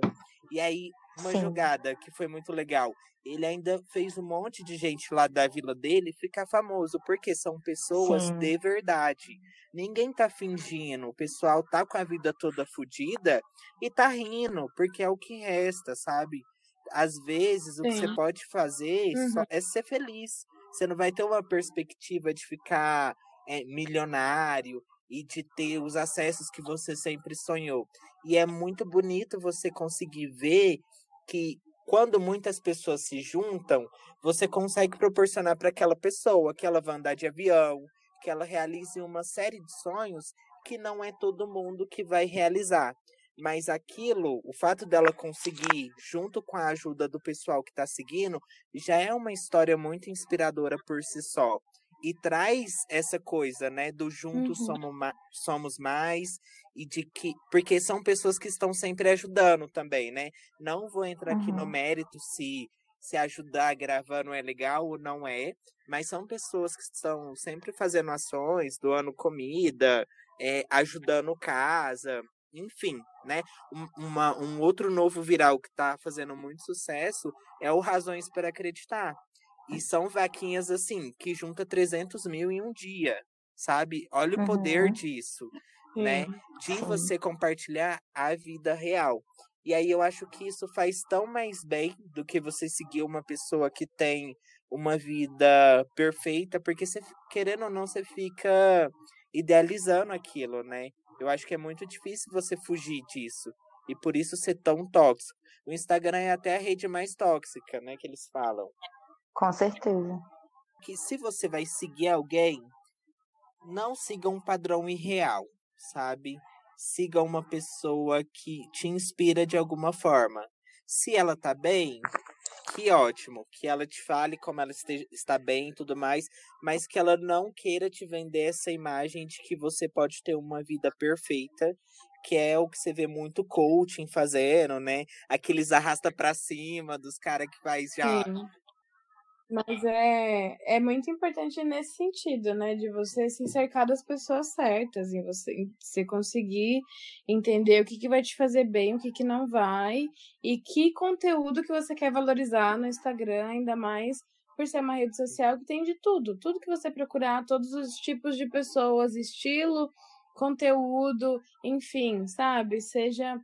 E aí, uma Sim. jogada que foi muito legal. Ele ainda fez um monte de gente lá da vila dele ficar famoso, porque são pessoas Sim. de verdade. Ninguém tá fingindo, o pessoal tá com a vida toda fodida e tá rindo, porque é o que resta, sabe? Às vezes o Sim. que você pode fazer uhum. é ser feliz. Você não vai ter uma perspectiva de ficar é, milionário e de ter os acessos que você sempre sonhou. E é muito bonito você conseguir ver que quando muitas pessoas se juntam, você consegue proporcionar para aquela pessoa que ela vá andar de avião, que ela realize uma série de sonhos que não é todo mundo que vai realizar. Mas aquilo, o fato dela conseguir, junto com a ajuda do pessoal que está seguindo, já é uma história muito inspiradora por si só e traz essa coisa, né, do juntos uhum. somos, ma somos mais e de que porque são pessoas que estão sempre ajudando também, né? Não vou entrar uhum. aqui no mérito se se ajudar gravando é legal ou não é, mas são pessoas que estão sempre fazendo ações, doando comida, é, ajudando casa, enfim, né? Um, uma, um outro novo viral que está fazendo muito sucesso é o Razões para Acreditar. E são vaquinhas assim, que junta 300 mil em um dia, sabe? Olha o poder uhum. disso, né? De você compartilhar a vida real. E aí eu acho que isso faz tão mais bem do que você seguir uma pessoa que tem uma vida perfeita, porque você, querendo ou não, você fica idealizando aquilo, né? Eu acho que é muito difícil você fugir disso. E por isso ser tão tóxico. O Instagram é até a rede mais tóxica, né? Que eles falam. Com certeza. Que se você vai seguir alguém, não siga um padrão irreal, sabe? Siga uma pessoa que te inspira de alguma forma. Se ela tá bem, que ótimo, que ela te fale como ela esteja, está bem e tudo mais, mas que ela não queira te vender essa imagem de que você pode ter uma vida perfeita, que é o que você vê muito coaching fazendo, né? Aqueles arrasta para cima dos caras que faz já Sim. Mas é, é muito importante nesse sentido, né? De você se cercar das pessoas certas, em você, em você conseguir entender o que, que vai te fazer bem, o que, que não vai, e que conteúdo que você quer valorizar no Instagram, ainda mais por ser uma rede social que tem de tudo. Tudo que você procurar, todos os tipos de pessoas, estilo, conteúdo, enfim, sabe? Seja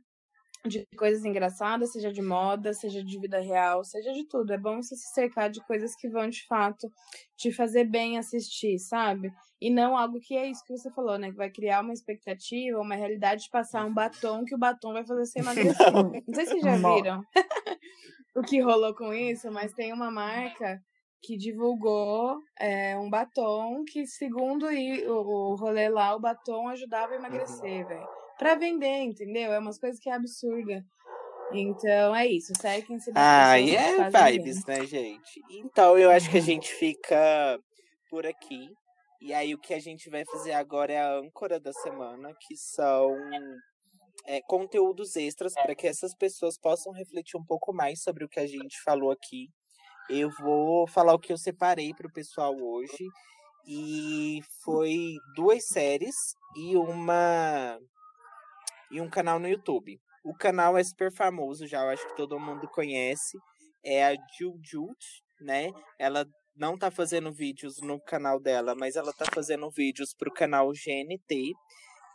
de coisas engraçadas, seja de moda, seja de vida real, seja de tudo. É bom você se cercar de coisas que vão de fato te fazer bem assistir, sabe? E não algo que é isso que você falou, né? Que vai criar uma expectativa, uma realidade de passar um batom que o batom vai fazer você emagrecer. Não, não sei se vocês já viram o que rolou com isso, mas tem uma marca que divulgou é, um batom que, segundo o, o rolê lá, o batom ajudava a emagrecer, uhum. velho para vender, entendeu? É umas coisas que é absurda. Então é isso, cerquem-se Ah, e é vibes, bem. né, gente? Então eu acho que a gente fica por aqui. E aí o que a gente vai fazer agora é a âncora da semana, que são é, conteúdos extras para que essas pessoas possam refletir um pouco mais sobre o que a gente falou aqui. Eu vou falar o que eu separei para o pessoal hoje. E foi duas séries e uma e um canal no YouTube. O canal é super famoso, já eu acho que todo mundo conhece. É a Juljut, né? Ela não tá fazendo vídeos no canal dela, mas ela tá fazendo vídeos pro canal GNT.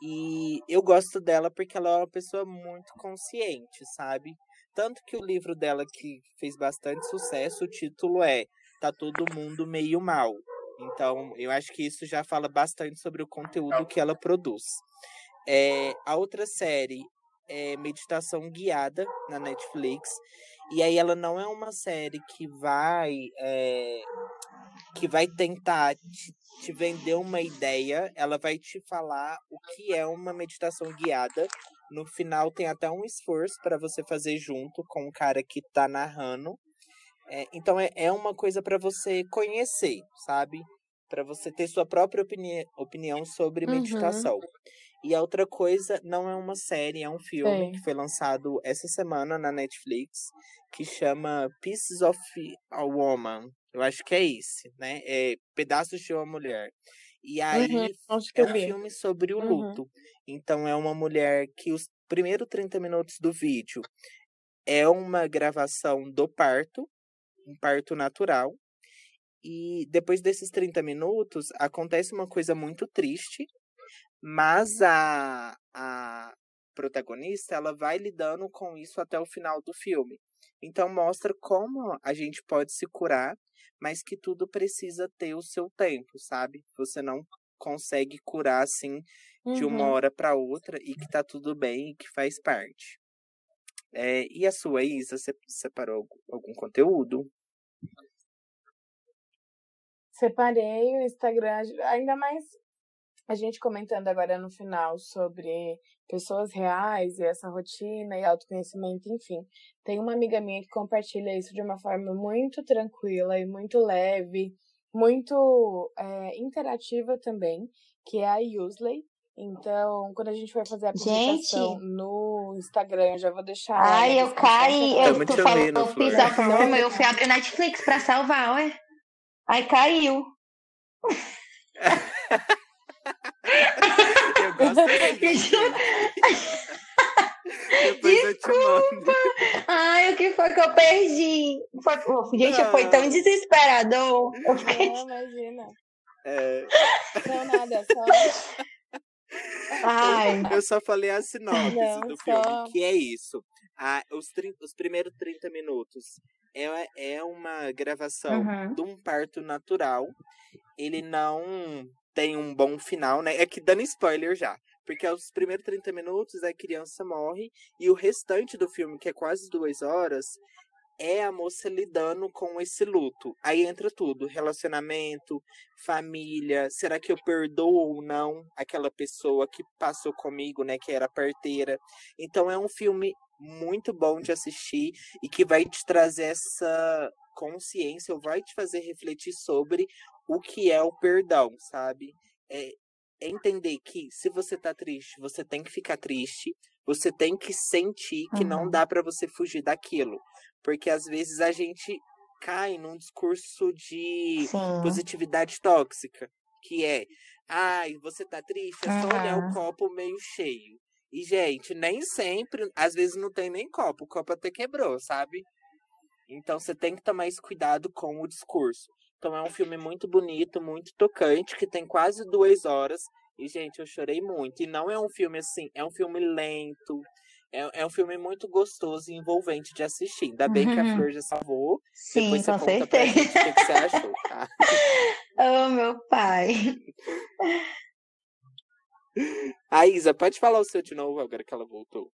E eu gosto dela porque ela é uma pessoa muito consciente, sabe? Tanto que o livro dela, que fez bastante sucesso, o título é Tá Todo Mundo Meio Mal. Então, eu acho que isso já fala bastante sobre o conteúdo que ela produz. É, a outra série é Meditação Guiada na Netflix. E aí ela não é uma série que vai é, que vai tentar te, te, vender uma ideia, ela vai te falar o que é uma meditação guiada. No final tem até um esforço para você fazer junto com o cara que está narrando. É, então é, é uma coisa para você conhecer, sabe? Para você ter sua própria opini opinião sobre uhum. meditação. Uhum. E a outra coisa não é uma série, é um filme Sim. que foi lançado essa semana na Netflix, que chama Pieces of a Woman. Eu acho que é esse, né? É Pedaços de uma Mulher. E aí uhum, é um filme sobre o uhum. luto. Então é uma mulher que os primeiros 30 minutos do vídeo é uma gravação do parto, um parto natural. E depois desses 30 minutos acontece uma coisa muito triste, mas a, a protagonista, ela vai lidando com isso até o final do filme. Então mostra como a gente pode se curar, mas que tudo precisa ter o seu tempo, sabe? Você não consegue curar assim de uma uhum. hora para outra e que tá tudo bem e que faz parte. É, e a sua, Isa, você separou algum conteúdo? Separei o Instagram, ainda mais a gente comentando agora no final sobre pessoas reais e essa rotina e autoconhecimento, enfim. Tem uma amiga minha que compartilha isso de uma forma muito tranquila e muito leve, muito é, interativa também, que é a Usley. Então, quando a gente for fazer a publicação gente. no Instagram, eu já vou deixar. Ai, eu caí, eu tô falando Pizza Roma, eu fui abrir Netflix pra salvar, ué. Aí caiu. Desculpa! Ai, o que foi que eu perdi? Foi... Gente, ah. foi tão desesperador. Eu fiquei... Não, imagina. É... Não, nada, só. Ai. Eu só falei a sinopse Não, do só... filme, que é isso. Ah, os, os primeiros 30 minutos é, é uma gravação uhum. de um parto natural. Ele não tem um bom final, né? É que dando spoiler já. Porque os primeiros 30 minutos a criança morre e o restante do filme, que é quase duas horas, é a moça lidando com esse luto. Aí entra tudo: relacionamento, família. Será que eu perdoo ou não aquela pessoa que passou comigo, né? Que era parteira. Então é um filme muito bom de assistir e que vai te trazer essa consciência, ou vai te fazer refletir sobre o que é o perdão, sabe? É, é entender que se você tá triste, você tem que ficar triste, você tem que sentir que uhum. não dá para você fugir daquilo. Porque às vezes a gente cai num discurso de Sim. positividade tóxica, que é, ai, você tá triste, é só uhum. olhar o copo meio cheio. E, gente, nem sempre, às vezes não tem nem copo, o copo até quebrou, sabe? Então você tem que tomar esse cuidado com o discurso. Então é um filme muito bonito, muito tocante, que tem quase duas horas. E, gente, eu chorei muito. E não é um filme assim, é um filme lento, é, é um filme muito gostoso e envolvente de assistir. Ainda bem que a Uhum. Flor já salvou. Sim, Depois você com conta pra certeza. gente o que, que você achou, tá? Oh, meu pai. A Isa, pode falar o seu de novo agora que ela voltou.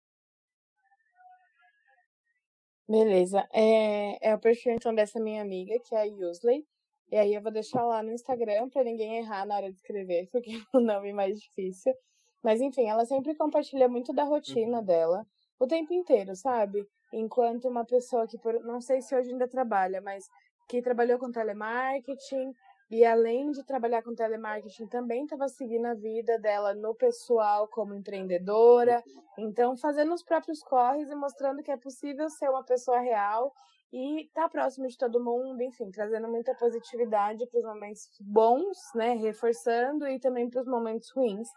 Beleza. É, é o perfil então dessa minha amiga, que é a Yusley. E aí eu vou deixar lá no Instagram pra ninguém errar na hora de escrever, porque é o nome mais difícil. Mas enfim, ela sempre compartilha muito da rotina dela, o tempo inteiro, sabe? Enquanto uma pessoa que, por, não sei se hoje ainda trabalha, mas que trabalhou com telemarketing e além de trabalhar com telemarketing também estava seguindo a vida dela no pessoal como empreendedora, então fazendo os próprios corres e mostrando que é possível ser uma pessoa real e estar próximo de todo mundo, enfim, trazendo muita positividade para os momentos bons, né, reforçando e também para os momentos ruins.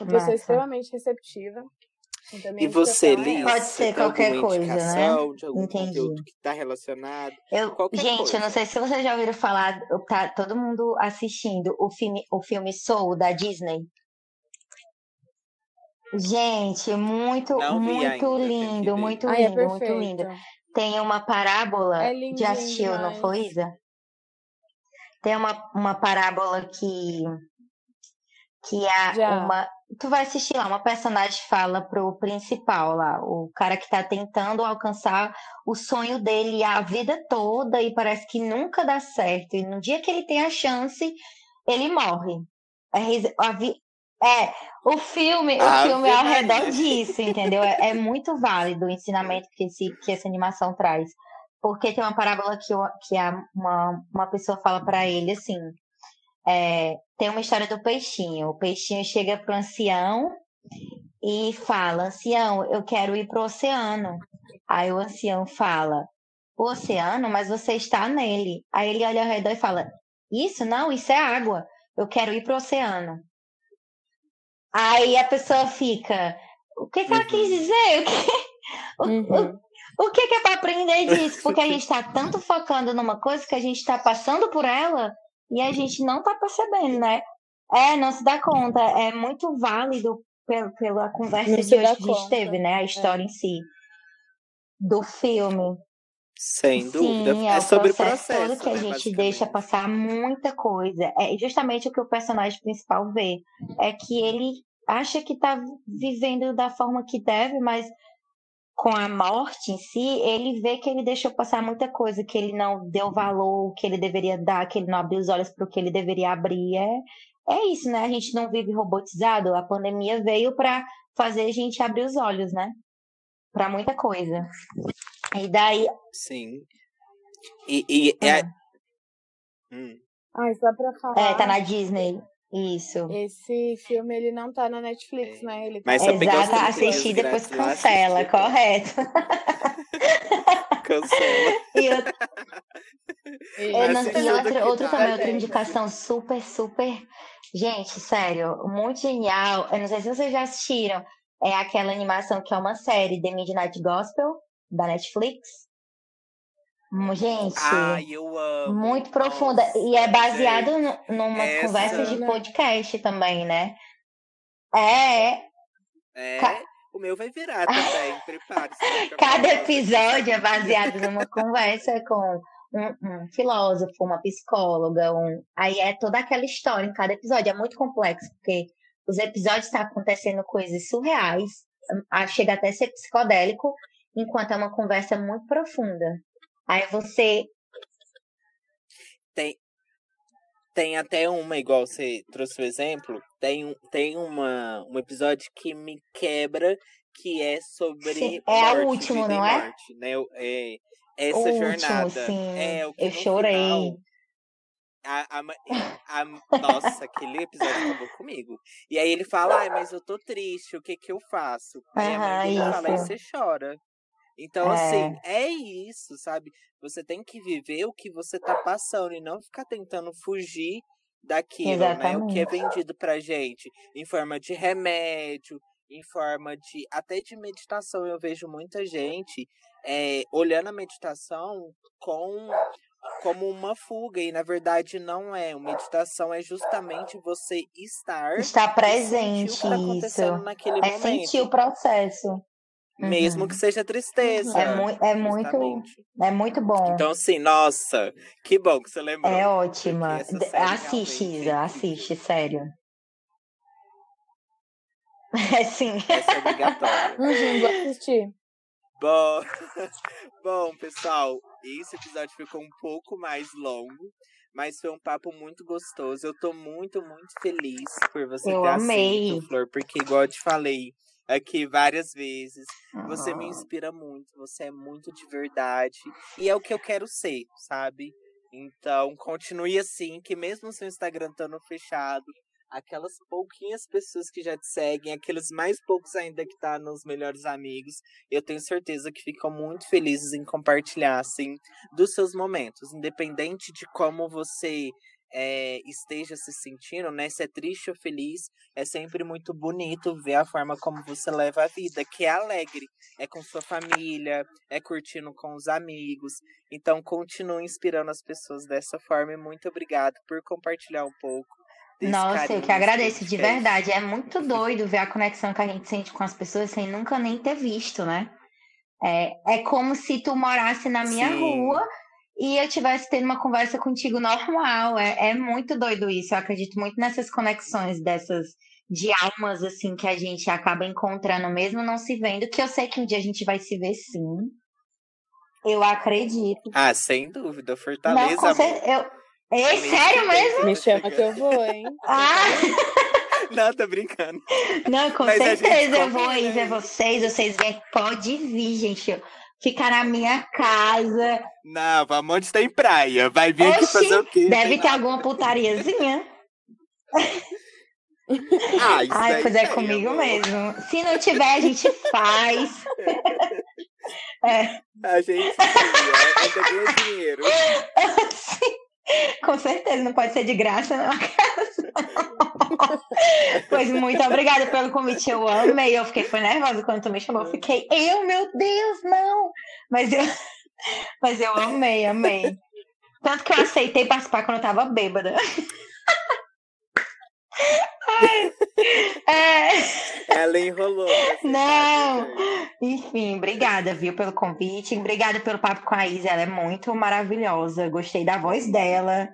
Uma pessoa Massa. extremamente receptiva. Então, E você, é Liz? Pode ser qualquer coisa, né? de algum Entendi. conteúdo que tá relacionado? Eu, gente, coisa. eu não sei se vocês já ouviram falar, tá todo mundo assistindo o filme, o filme Soul da Disney. Gente, muito, Não muito ainda, tenho que lindo, muito Ai, é lindo, muito lindo. Tem uma parábola, É lindinho já assistiu, não foi, Isa? Tem uma, uma parábola que que a Já. uma tu vai assistir lá, uma personagem fala pro principal lá, o cara que tá tentando alcançar o sonho dele a vida toda e parece que nunca dá certo. E no dia que ele tem a chance, ele morre. É, o filme, o Ave filme é ao redor disso, entendeu? É, é muito válido o ensinamento que, esse, que essa animação traz. Porque tem uma parábola que, o- que a, uma, uma pessoa fala pra ele assim: é, tem uma história do peixinho. O peixinho chega pro ancião e fala: Ancião, eu quero ir pro oceano. Aí o ancião fala: O oceano, mas você está nele. Aí ele olha ao redor e fala: Isso não, isso é água. Eu quero ir pro oceano. Aí a pessoa fica: O que, que ela Uhum. quis dizer? O que, o, Uhum. o, o que, que é para aprender disso? Porque a gente está tanto focando numa coisa que a gente está passando por ela e a gente não tá percebendo, né? É, não se dá conta. É muito válido pela, pela conversa Não de se hoje que a gente teve, né? A história em si. Do filme. Sem dúvida. Sim, é, o sobre processo, processo, todo que a né, gente basicamente. deixa passar muita coisa. É justamente o que o personagem principal vê. É que ele acha que tá vivendo da forma que deve, mas com a morte em si, ele vê que ele deixou passar muita coisa, que ele não deu valor, que ele deveria dar, que ele não abriu os olhos para o que ele deveria abrir. É, é isso, né? A gente não vive robotizado. A pandemia veio para fazer a gente abrir os olhos, né? Para muita coisa. E daí. Sim. E, e é. Ah. Hum. Ai, só pra falar. É, tá na Disney. Isso. Esse filme ele não tá na Netflix, É. né? Ele tá Mas só Exato, 30 assistir depois cancela, assistir. correto. Cancela. E eu não- assiste e tudo outra, que outra dá, também, né? outra indicação super, super. Gente, sério, muito genial. Eu não sei se vocês já assistiram. É aquela animação que é uma série, The Midnight Gospel, da Netflix. Gente, Ai, eu amo. muito profunda. E é Nossa, baseado nu- numa essa- conversas de podcast também, né? É, é. É, Ca- o meu vai virar também. Prepare-se. Cada episódio é baseado numa conversa com um, um filósofo, uma psicóloga, um... aí é toda aquela história em cada episódio. É muito complexo, porque os episódios estão acontecendo coisas surreais, chega até a ser psicodélico, enquanto é uma conversa muito profunda. Aí você. Tem, tem até uma, igual você trouxe o exemplo, tem, um- tem uma, um episódio que me quebra, que é sobre Sim, é o morte, último, não é? morte, né? O- É, essa o jornada. último, sim. É, o que eu chorei. final, a, a, a- nossa, aquele episódio acabou comigo. E aí ele fala, ai, mas eu tô triste, o que que eu faço? A mãe fala, aí você chora. Então, É. assim, é isso, sabe? Você tem que viver o que você tá passando e não ficar tentando fugir daquilo, né? O que é Exatamente. vendido pra gente em forma de remédio, em forma de. até de meditação. Eu vejo muita gente é, olhando a meditação com como uma fuga, e na verdade não é. Uma meditação é justamente você estar Está e sentir presente, o que tá acontecendo isso. naquele É momento. sentir o processo. Mesmo que seja tristeza. É, mu é muito, é muito bom. Então, assim, nossa, que bom que você lembrou. É ótima. Assiste, Isa, assiste, sério. É sim. Essa é obrigatória. Uhum, vou assistir. Bom, bom, pessoal, esse episódio ficou um pouco mais longo, mas foi um papo muito gostoso. Eu tô muito, muito feliz por você eu ter amei. aceito, Flor, porque igual eu te falei aqui várias vezes, você me inspira muito, você é muito de verdade, e é o que eu quero ser, sabe? Então, continue assim, que mesmo seu Instagram estando fechado, aquelas pouquinhas pessoas que já te seguem, aqueles mais poucos ainda que tá nos melhores amigos, eu tenho certeza que ficam muito felizes em compartilhar, assim, dos seus momentos, independente de como você é, esteja se sentindo, né? Se é triste ou feliz, é sempre muito bonito ver a forma como você leva a vida, que é alegre. É com sua família, é curtindo com os amigos. Então, continue inspirando as pessoas dessa forma e muito obrigado por compartilhar um pouco nossa, eu que agradeço de verdade. É muito doido ver a conexão que a gente sente com as pessoas sem nunca nem ter visto, né? É, é como se tu morasse na minha Sim. rua e eu tivesse tendo uma conversa contigo normal. É, é muito doido isso. Eu acredito muito nessas conexões dessas de almas assim que a gente acaba encontrando mesmo não se vendo, que eu sei que um dia a gente vai se ver sim. Eu acredito. Ah, sem dúvida, Fortaleza. Não, certeza, eu, é sério mesmo? Me chama que eu vou, hein? Ah! Não, tô brincando. Não, com Mas certeza eu vou aí ver vocês. Vocês vêm, pode vir, gente. Ficar na minha casa. Não, vamos onde tem praia. Vai vir Oxi, aqui fazer o quê? Deve ter alguma putariazinha. Ah, isso Ai, pois é comigo amor. mesmo. Se não tiver, a gente faz. é. A gente ganha dinheiro. Sim. Com certeza, não pode ser de graça casa. Pois muito obrigada pelo convite, eu amei. Eu fiquei foi nervosa quando tu me chamou. Eu fiquei, eu, meu Deus, não! Mas eu, mas eu amei, amei. Tanto que eu aceitei participar quando eu tava bêbada. é... Ela enrolou. Não! Enfim, obrigada, viu, pelo convite. Obrigada pelo papo com a Isa. Ela é muito maravilhosa. Gostei da voz dela.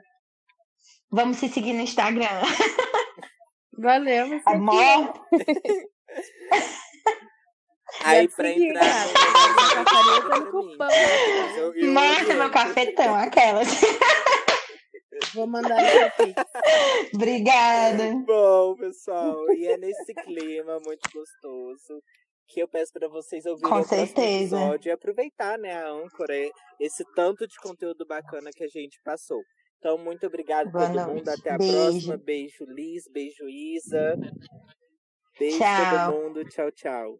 Vamos se seguir no Instagram. Valeu, Amor. Aí pra entrar. Mostra meu cafetão, aquelas. Vou mandar no Obrigada. Bom, pessoal, e é nesse clima muito gostoso que eu peço para vocês ouvirem Com o certeza. episódio e aproveitar, né, a âncora, esse tanto de conteúdo bacana que a gente passou. Então, muito obrigado a todo noite. mundo. Até a beijo. próxima. Beijo, Liz. Beijo, Isa. Beijo tchau. todo mundo. Tchau, tchau.